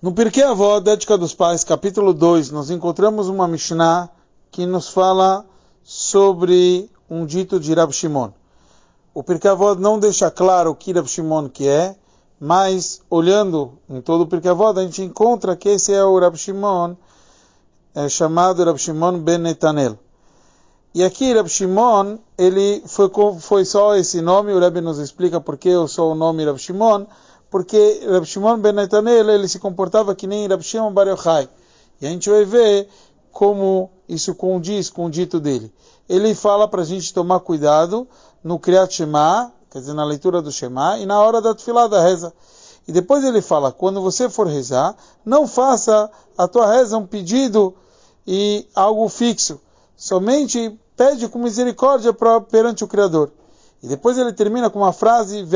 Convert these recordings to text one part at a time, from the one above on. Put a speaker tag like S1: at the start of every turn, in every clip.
S1: No Pirkei Avó, Ética dos Pais, capítulo 2, nós encontramos uma Mishnah que nos fala sobre um dito de Rab Shimon. O Pirkei Avó não deixa claro o que Rab Shimon que é, mas olhando em todo o Pirkei Avó, a gente encontra que esse é o Rab Shimon, é chamado Rab Shimon Ben Netanel. E aqui Rab Shimon, ele foi, foi só esse nome, o Rebbe nos explica por que eu sou o nome Rab Shimon, porque Rab Shimon ben Netanel, ele se comportava que nem Rab Shimon bar Yochai. E a gente vai ver como isso condiz com o dito dele. Ele fala para a gente tomar cuidado no Kriyat Shema, quer dizer, na leitura do Shema, e na hora da tefilá da reza. E depois ele fala, quando você for rezar, não faça a tua reza um pedido e algo fixo. Somente pede com misericórdia perante o Criador. E depois ele termina com uma frase,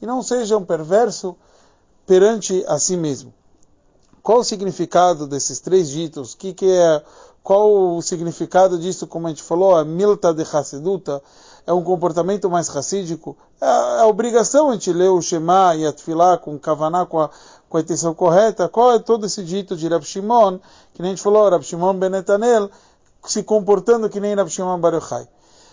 S1: e não seja um perverso perante a si mesmo. Qual o significado desses três ditos? Que que é, qual o significado disso, como a gente falou, a milta de Hassiduta, é um comportamento mais racídico? É, é a obrigação a gente ler o Shema e a com Kavaná, com a, com a intenção correta. Qual é todo esse dito de Rab Shimon, que nem a gente falou, Rab Shimon Benetanel, se comportando que nem Rav Shimon Bar Yochai.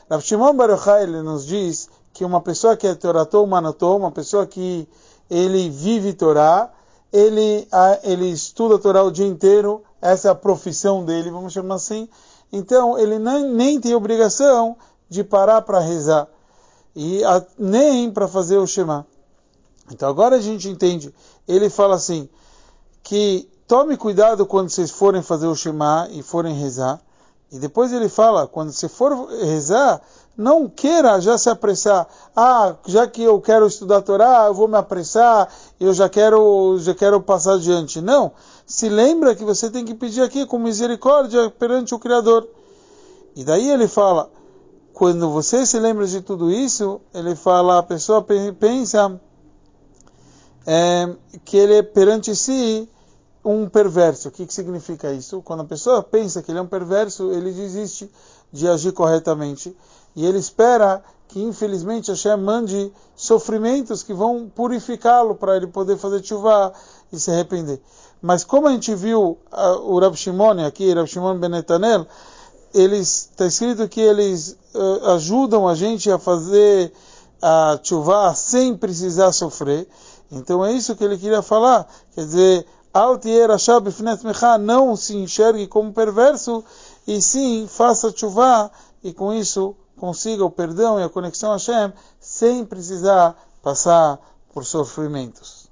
S1: Rav Shimon Bar Yochai, ele nos diz que uma pessoa que é Toratou Manatou, uma pessoa que ele vive Torá, ele, ele estuda Torá o dia inteiro, essa é a profissão dele, vamos chamar assim. Então, ele nem, nem tem obrigação de parar para rezar, e a, nem para fazer o Shema. Então, agora a gente entende. Ele fala assim, que tome cuidado quando vocês forem fazer o Shema e forem rezar, e depois ele fala, quando você for rezar, não queira já se apressar. Ah, já que eu quero estudar a Torá, eu vou me apressar, eu já quero, já quero passar adiante. Não. Se lembra que você tem que pedir aqui com misericórdia perante o Criador. E daí ele fala, quando você se lembra de tudo isso, ele fala, a pessoa pensa é, que ele é perante si um perverso. O que, que significa isso? Quando a pessoa pensa que ele é um perverso, ele desiste de agir corretamente e ele espera que, infelizmente, Hashem mande sofrimentos que vão purificá-lo para ele poder fazer chuva e se arrepender. Mas como a gente viu uh, o Rab Shimon aqui, Rab Shimon Benetanel, eles está escrito que eles uh, ajudam a gente a fazer a chuva sem precisar sofrer. Então é isso que ele queria falar. Quer dizer, não se enxergue como perverso, e sim faça chuva, e com isso consiga o perdão e a conexão a Hashem, sem precisar passar por sofrimentos.